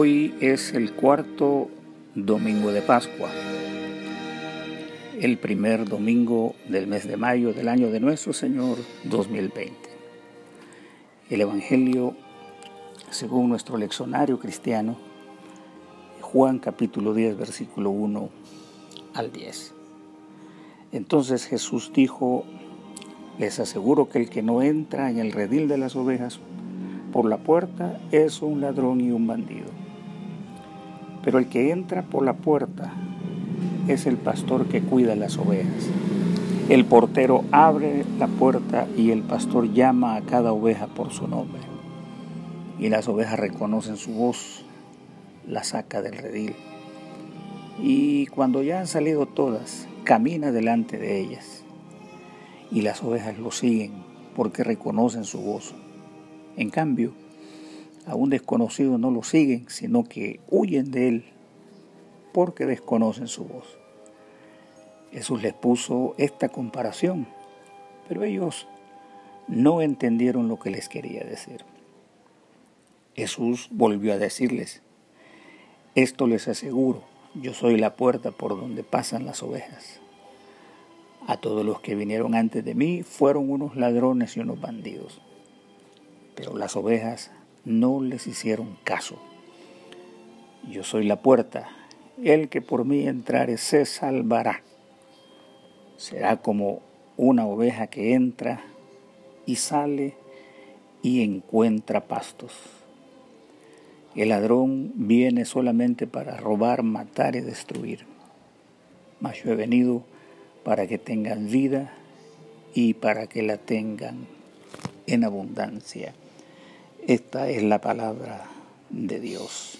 Hoy es el cuarto domingo de Pascua, el primer domingo del mes de mayo del año de nuestro Señor 2020. El Evangelio, según nuestro leccionario cristiano, Juan capítulo 10, versículo 1 al 10. Entonces Jesús dijo, les aseguro que el que no entra en el redil de las ovejas por la puerta es un ladrón y un bandido. Pero el que entra por la puerta es el pastor que cuida las ovejas. El portero abre la puerta y el pastor llama a cada oveja por su nombre. Y las ovejas reconocen su voz, la saca del redil. Y cuando ya han salido todas, camina delante de ellas. Y las ovejas lo siguen porque reconocen su voz. En cambio, a un desconocido no lo siguen, sino que huyen de él porque desconocen su voz. Jesús les puso esta comparación, pero ellos no entendieron lo que les quería decir. Jesús volvió a decirles, esto les aseguro, yo soy la puerta por donde pasan las ovejas. A todos los que vinieron antes de mí fueron unos ladrones y unos bandidos pero las ovejas no les hicieron caso. Yo soy la puerta, el que por mí entrare se salvará. Será como una oveja que entra y sale y encuentra pastos. El ladrón viene solamente para robar, matar y destruir. Mas yo he venido para que tengan vida y para que la tengan en abundancia. Esta es la palabra de Dios.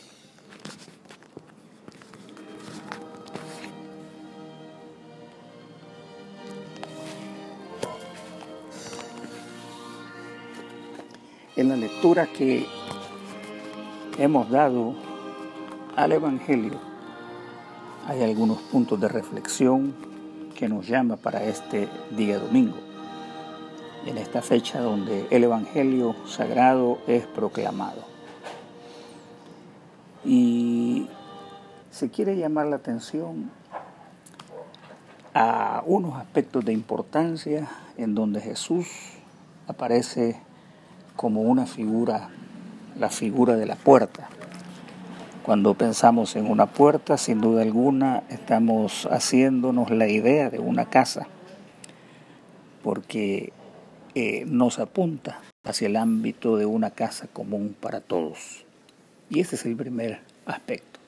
En la lectura que hemos dado al Evangelio hay algunos puntos de reflexión que nos llama para este día domingo en esta fecha donde el Evangelio sagrado es proclamado. Y se quiere llamar la atención a unos aspectos de importancia en donde Jesús aparece como una figura, la figura de la puerta. Cuando pensamos en una puerta, sin duda alguna, estamos haciéndonos la idea de una casa, porque nos apunta hacia el ámbito de una casa común para todos. Y ese es el primer aspecto.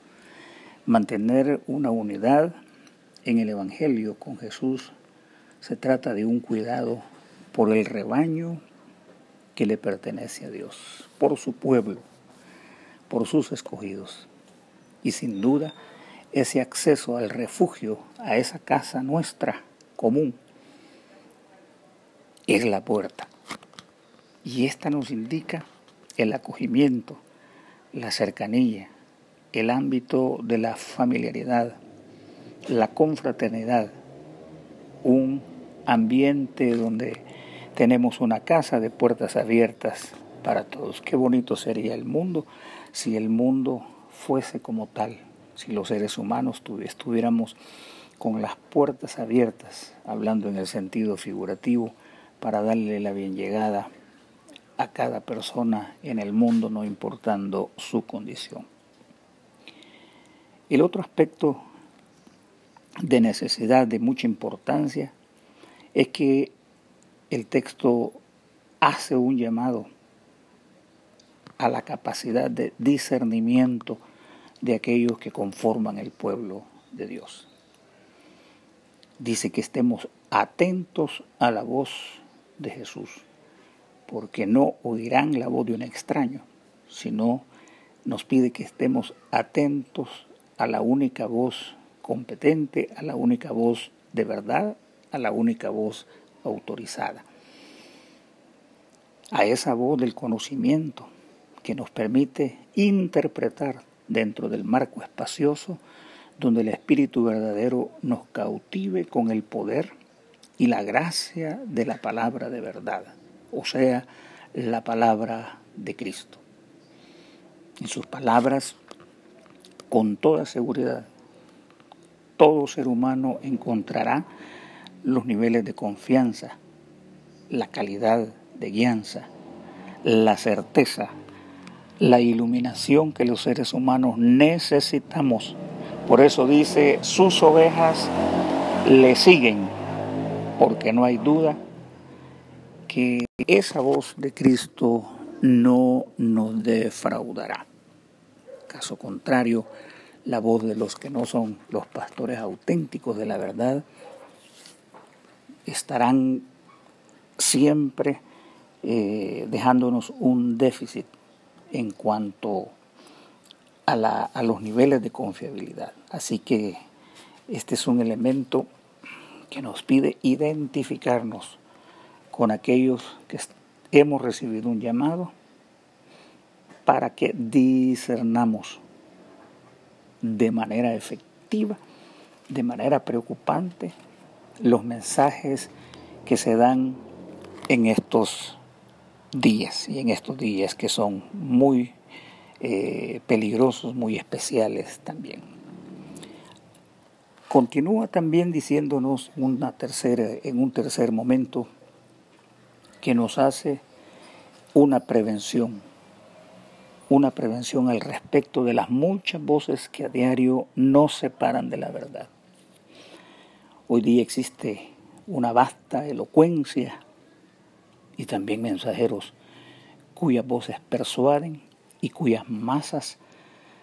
Mantener una unidad en el Evangelio con Jesús se trata de un cuidado por el rebaño que le pertenece a Dios, por su pueblo, por sus escogidos. Y sin duda, ese acceso al refugio, a esa casa nuestra común, es la puerta. Y esta nos indica el acogimiento, la cercanía, el ámbito de la familiaridad, la confraternidad, un ambiente donde tenemos una casa de puertas abiertas para todos. Qué bonito sería el mundo si el mundo fuese como tal, si los seres humanos estuviéramos con las puertas abiertas, hablando en el sentido figurativo, para darle la bien llegada a cada persona en el mundo, no importando su condición. El otro aspecto de necesidad, de mucha importancia, es que el texto hace un llamado a la capacidad de discernimiento de aquellos que conforman el pueblo de Dios. Dice que estemos atentos a la voz de Jesús, porque no oirán la voz de un extraño, sino nos pide que estemos atentos a la única voz competente, a la única voz de verdad, a la única voz autorizada. A esa voz del conocimiento que nos permite interpretar dentro del marco espacioso donde el Espíritu verdadero nos cautive con el poder y la gracia de la palabra de verdad, o sea, la palabra de Cristo. En sus palabras con toda seguridad, todo ser humano encontrará los niveles de confianza, la calidad de guianza, la certeza, la iluminación que los seres humanos necesitamos. Por eso dice, sus ovejas le siguen, porque no hay duda que esa voz de Cristo no nos defraudará. Caso contrario, la voz de los que no son los pastores auténticos de la verdad estarán siempre eh, dejándonos un déficit en cuanto a, a los niveles de confiabilidad. Así que este es un elemento que nos pide identificarnos con aquellos que hemos recibido un llamado para que discernamos de manera efectiva, de manera preocupante, los mensajes que se dan en estos días y en estos días que son muy eh, peligrosos, muy especiales también. Continúa también diciéndonos una tercera, en un tercer momento que nos hace una prevención, una prevención al respecto de las muchas voces que a diario nos separan de la verdad. Hoy día existe una vasta elocuencia y también mensajeros cuyas voces persuaden y cuyas masas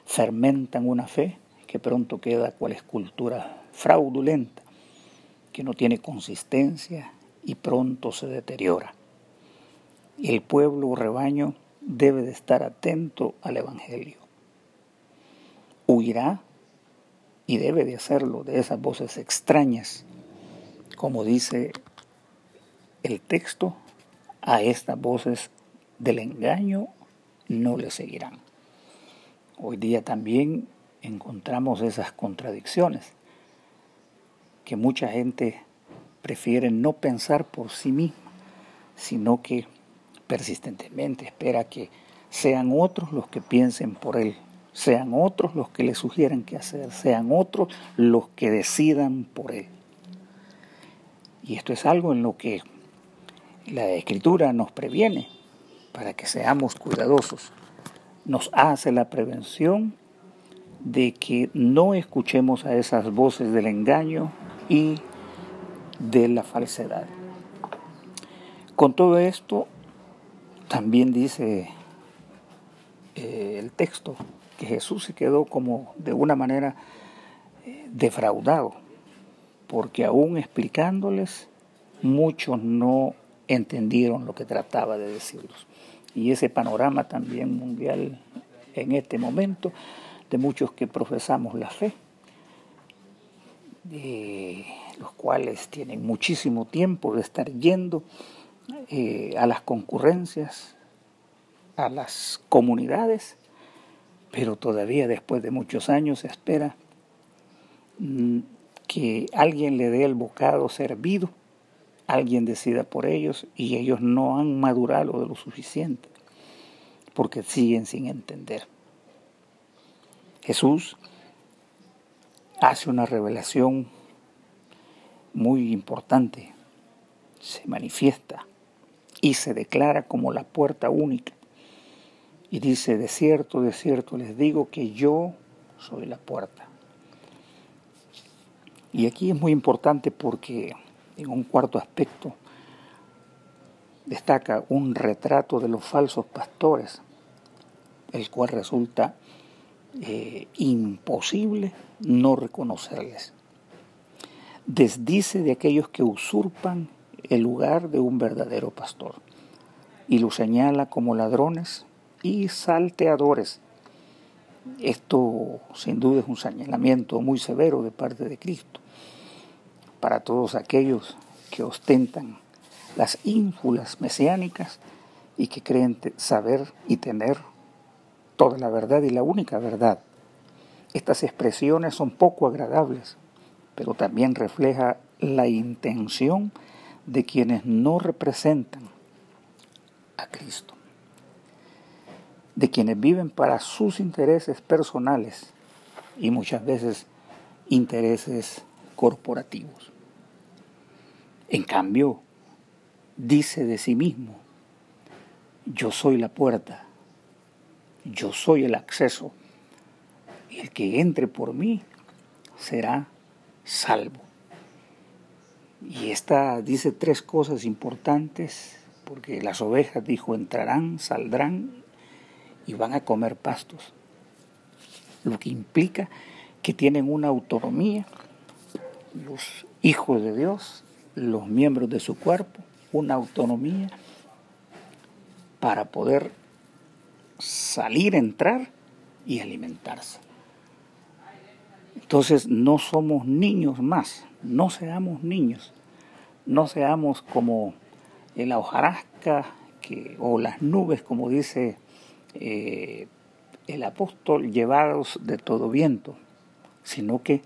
fermentan una fe que pronto queda cual escultura fraudulenta, que no tiene consistencia y pronto se deteriora. El pueblo o rebaño debe de estar atento al Evangelio. Huirá y debe de hacerlo de esas voces extrañas, como dice el texto, a estas voces del engaño no le seguirán. Hoy día también encontramos esas contradicciones, que mucha gente prefiere no pensar por sí misma, sino que persistentemente espera que sean otros los que piensen por él sean otros los que le sugieran qué hacer, sean otros los que decidan por él. Y esto es algo en lo que la escritura nos previene para que seamos cuidadosos. Nos hace la prevención de que no escuchemos a esas voces del engaño y de la falsedad. Con todo esto, también dice eh, el texto, que Jesús se quedó como de una manera eh, defraudado, porque aún explicándoles, muchos no entendieron lo que trataba de decirlos. Y ese panorama también mundial en este momento de muchos que profesamos la fe, de los cuales tienen muchísimo tiempo de estar yendo eh, a las concurrencias, a las comunidades pero todavía después de muchos años se espera mm, que alguien le dé el bocado servido, alguien decida por ellos y ellos no han madurado de lo suficiente porque siguen sin entender. Jesús hace una revelación muy importante, se manifiesta y se declara como la puerta única y dice, de cierto, de cierto les digo que yo soy la puerta. Y aquí es muy importante porque en un cuarto aspecto destaca un retrato de los falsos pastores, el cual resulta eh, imposible no reconocerles. Desdice de aquellos que usurpan el lugar de un verdadero pastor y lo señala como ladrones y salteadores. Esto sin duda es un señalamiento muy severo de parte de Cristo para todos aquellos que ostentan las ínfulas mesiánicas y que creen saber y tener toda la verdad y la única verdad. Estas expresiones son poco agradables, pero también refleja la intención de quienes no representan a Cristo de quienes viven para sus intereses personales y muchas veces intereses corporativos. En cambio, dice de sí mismo, yo soy la puerta, yo soy el acceso, y el que entre por mí será salvo. Y esta dice tres cosas importantes, porque las ovejas, dijo, entrarán, saldrán y van a comer pastos. Lo que implica que tienen una autonomía, los hijos de Dios, los miembros de su cuerpo, una autonomía para poder salir, entrar y alimentarse. Entonces no somos niños más, no seamos niños, no seamos como la hojarasca que, o las nubes, como dice eh, el apóstol, llevados de todo viento, sino que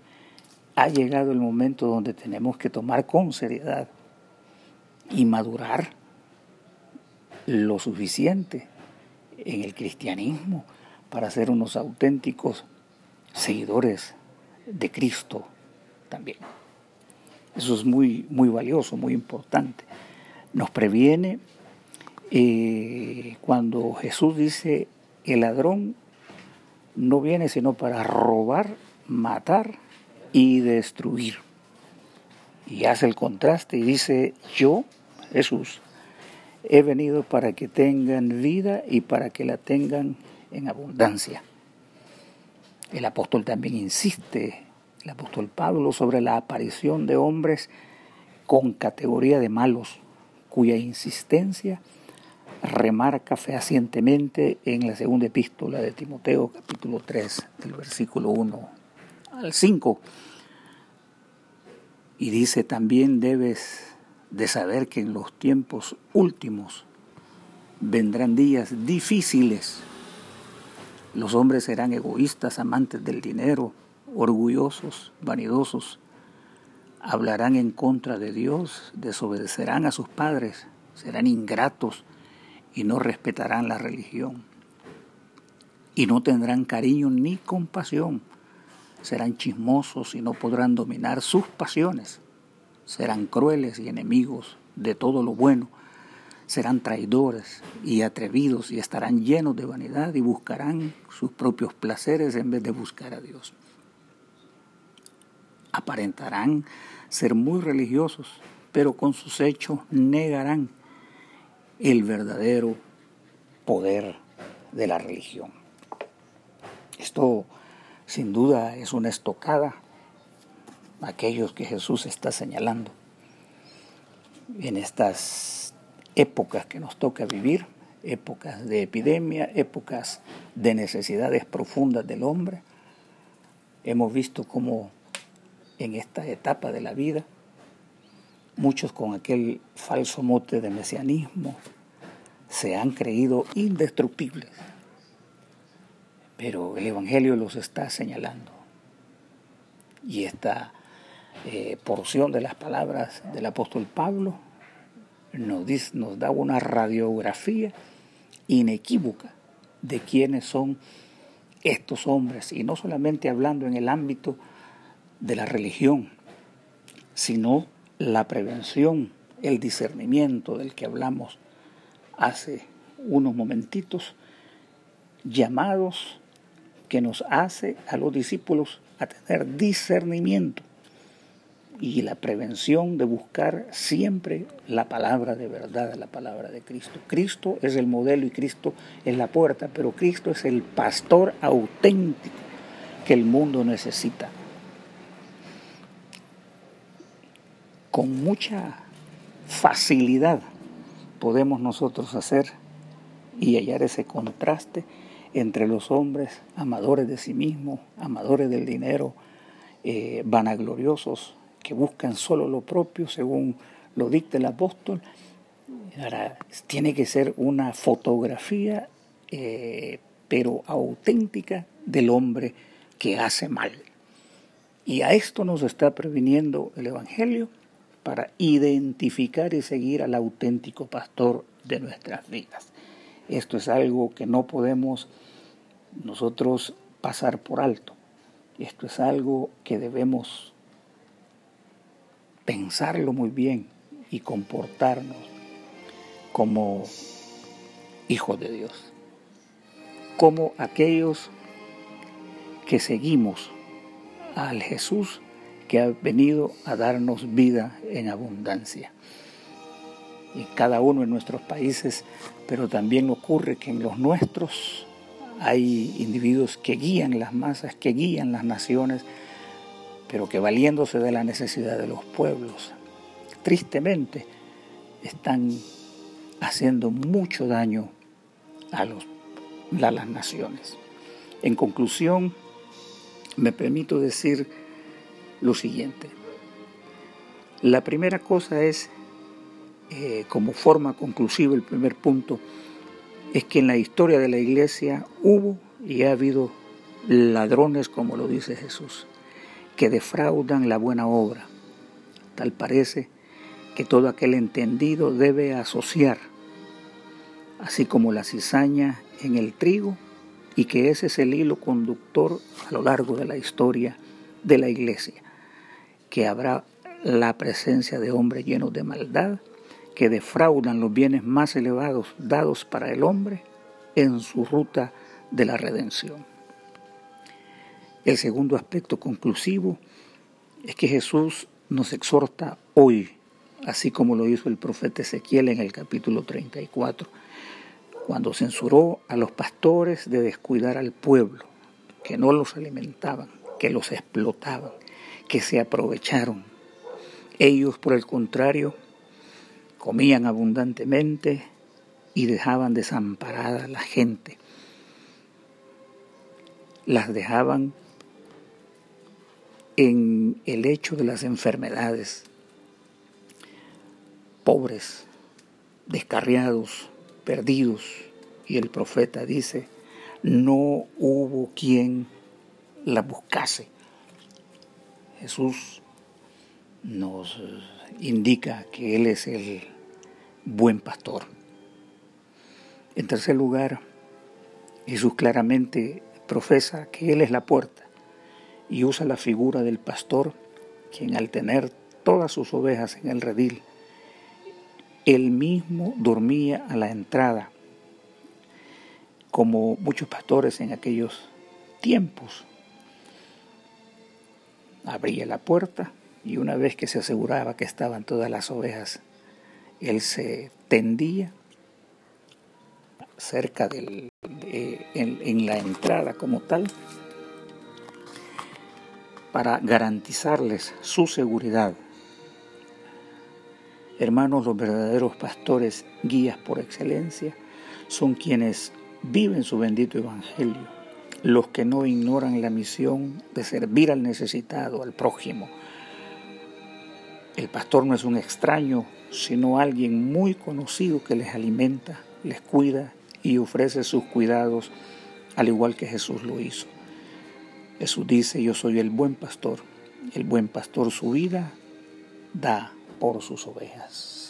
ha llegado el momento donde tenemos que tomar con seriedad y madurar lo suficiente en el cristianismo para ser unos auténticos seguidores de Cristo también. Eso es muy, muy valioso, muy importante. Nos previene eh, cuando Jesús dice, el ladrón no viene sino para robar, matar y destruir. Y hace el contraste y dice, yo, Jesús, he venido para que tengan vida y para que la tengan en abundancia. El apóstol también insiste, el apóstol Pablo, sobre la aparición de hombres con categoría de malos, cuya insistencia remarca fehacientemente en la segunda epístola de Timoteo, capítulo 3, del versículo 1 al 5. Y dice, también debes de saber que en los tiempos últimos vendrán días difíciles. Los hombres serán egoístas, amantes del dinero, orgullosos, vanidosos. Hablarán en contra de Dios, desobedecerán a sus padres, serán ingratos y no respetarán la religión. Y no tendrán cariño ni compasión. Serán chismosos y no podrán dominar sus pasiones serán crueles y enemigos de todo lo bueno, serán traidores y atrevidos y estarán llenos de vanidad y buscarán sus propios placeres en vez de buscar a Dios. Aparentarán ser muy religiosos, pero con sus hechos negarán el verdadero poder de la religión. Esto sin duda es una estocada aquellos que Jesús está señalando. En estas épocas que nos toca vivir, épocas de epidemia, épocas de necesidades profundas del hombre, hemos visto cómo en esta etapa de la vida, muchos con aquel falso mote de mesianismo se han creído indestructibles, pero el Evangelio los está señalando. Y esta eh, porción de las palabras del apóstol Pablo nos, dice, nos da una radiografía inequívoca de quiénes son estos hombres, y no solamente hablando en el ámbito de la religión, sino la prevención, el discernimiento del que hablamos hace unos momentitos, llamados que nos hace a los discípulos a tener discernimiento y la prevención de buscar siempre la palabra de verdad, la palabra de Cristo. Cristo es el modelo y Cristo es la puerta, pero Cristo es el pastor auténtico que el mundo necesita. Con mucha facilidad podemos nosotros hacer y hallar ese contraste entre los hombres amadores de sí mismos, amadores del dinero, eh, vanagloriosos, que buscan solo lo propio según lo dicta el apóstol. Tiene que ser una fotografía, eh, pero auténtica del hombre que hace mal. Y a esto nos está previniendo el Evangelio para identificar y seguir al auténtico pastor de nuestras vidas. Esto es algo que no podemos nosotros pasar por alto. Esto es algo que debemos pensarlo muy bien y comportarnos como hijos de Dios, como aquellos que seguimos al Jesús que ha venido a darnos vida en abundancia. En cada uno de nuestros países, pero también ocurre que en los nuestros hay individuos que guían las masas, que guían las naciones, pero que valiéndose de la necesidad de los pueblos, tristemente están haciendo mucho daño a, las naciones. En conclusión, me permito decir lo siguiente. La primera cosa es, eh, como forma conclusiva, el primer punto, es que en la historia de la iglesia hubo y ha habido ladrones, como lo dice Jesús, que defraudan la buena obra. Tal parece que todo aquel entendido debe asociar, así como la cizaña en el trigo, y que ese es el hilo conductor a lo largo de la historia de la iglesia, que habrá la presencia de hombres llenos de maldad, que defraudan los bienes más elevados dados para el hombre en su ruta de la redención. El segundo aspecto conclusivo es que Jesús nos exhorta hoy, así como lo hizo el profeta Ezequiel en el capítulo 34, cuando censuró a los pastores de descuidar al pueblo, que no los alimentaban, que los explotaban, que se aprovecharon. Ellos, por el contrario, comían abundantemente y dejaban desamparada a la gente. Las dejaban en el hecho de las enfermedades, pobres, descarriados, perdidos. Y el profeta dice, no hubo quien la buscase. Jesús nos indica que Él es el buen pastor. En tercer lugar, Jesús claramente profesa que Él es la puerta y usa la figura del pastor, quien al tener todas sus ovejas en el redil, él mismo dormía a la entrada, como muchos pastores en aquellos tiempos. Abría la puerta y una vez que se aseguraba que estaban todas las ovejas, él se tendía cerca del, en la entrada como tal para garantizarles su seguridad Hermanos, los verdaderos pastores, guías por excelencia, son quienes viven su bendito evangelio, los que no ignoran la misión de servir al necesitado, al prójimo. El pastor no es un extraño, sino alguien muy conocido que les alimenta, les cuida y ofrece sus cuidados, al igual que Jesús lo hizo. Jesús dice, yo soy el buen pastor. El buen pastor su vida da por sus ovejas.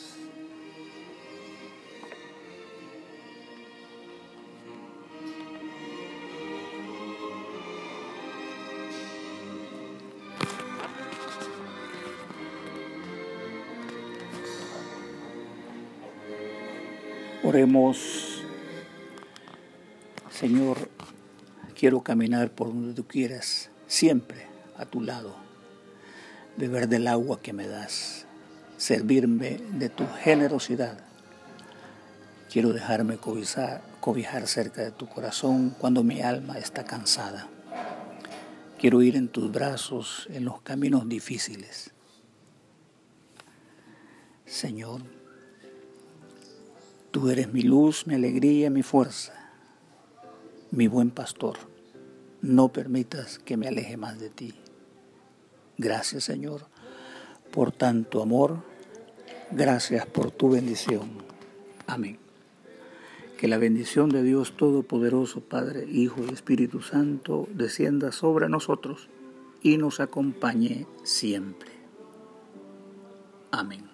Oremos, Señor, quiero caminar por donde tú quieras, siempre a tu lado, beber del agua que me das servirme de tu generosidad. Quiero dejarme cobijar, cobijar cerca de tu corazón cuando mi alma está cansada. Quiero ir en tus brazos en los caminos difíciles. Señor, tú eres mi luz, mi alegría, mi fuerza, mi buen pastor. No permitas que me aleje más de ti. Gracias, Señor, por tanto amor Gracias por tu bendición. Amén. Que la bendición de Dios Todopoderoso, Padre, Hijo y Espíritu Santo, descienda sobre nosotros y nos acompañe siempre. Amén.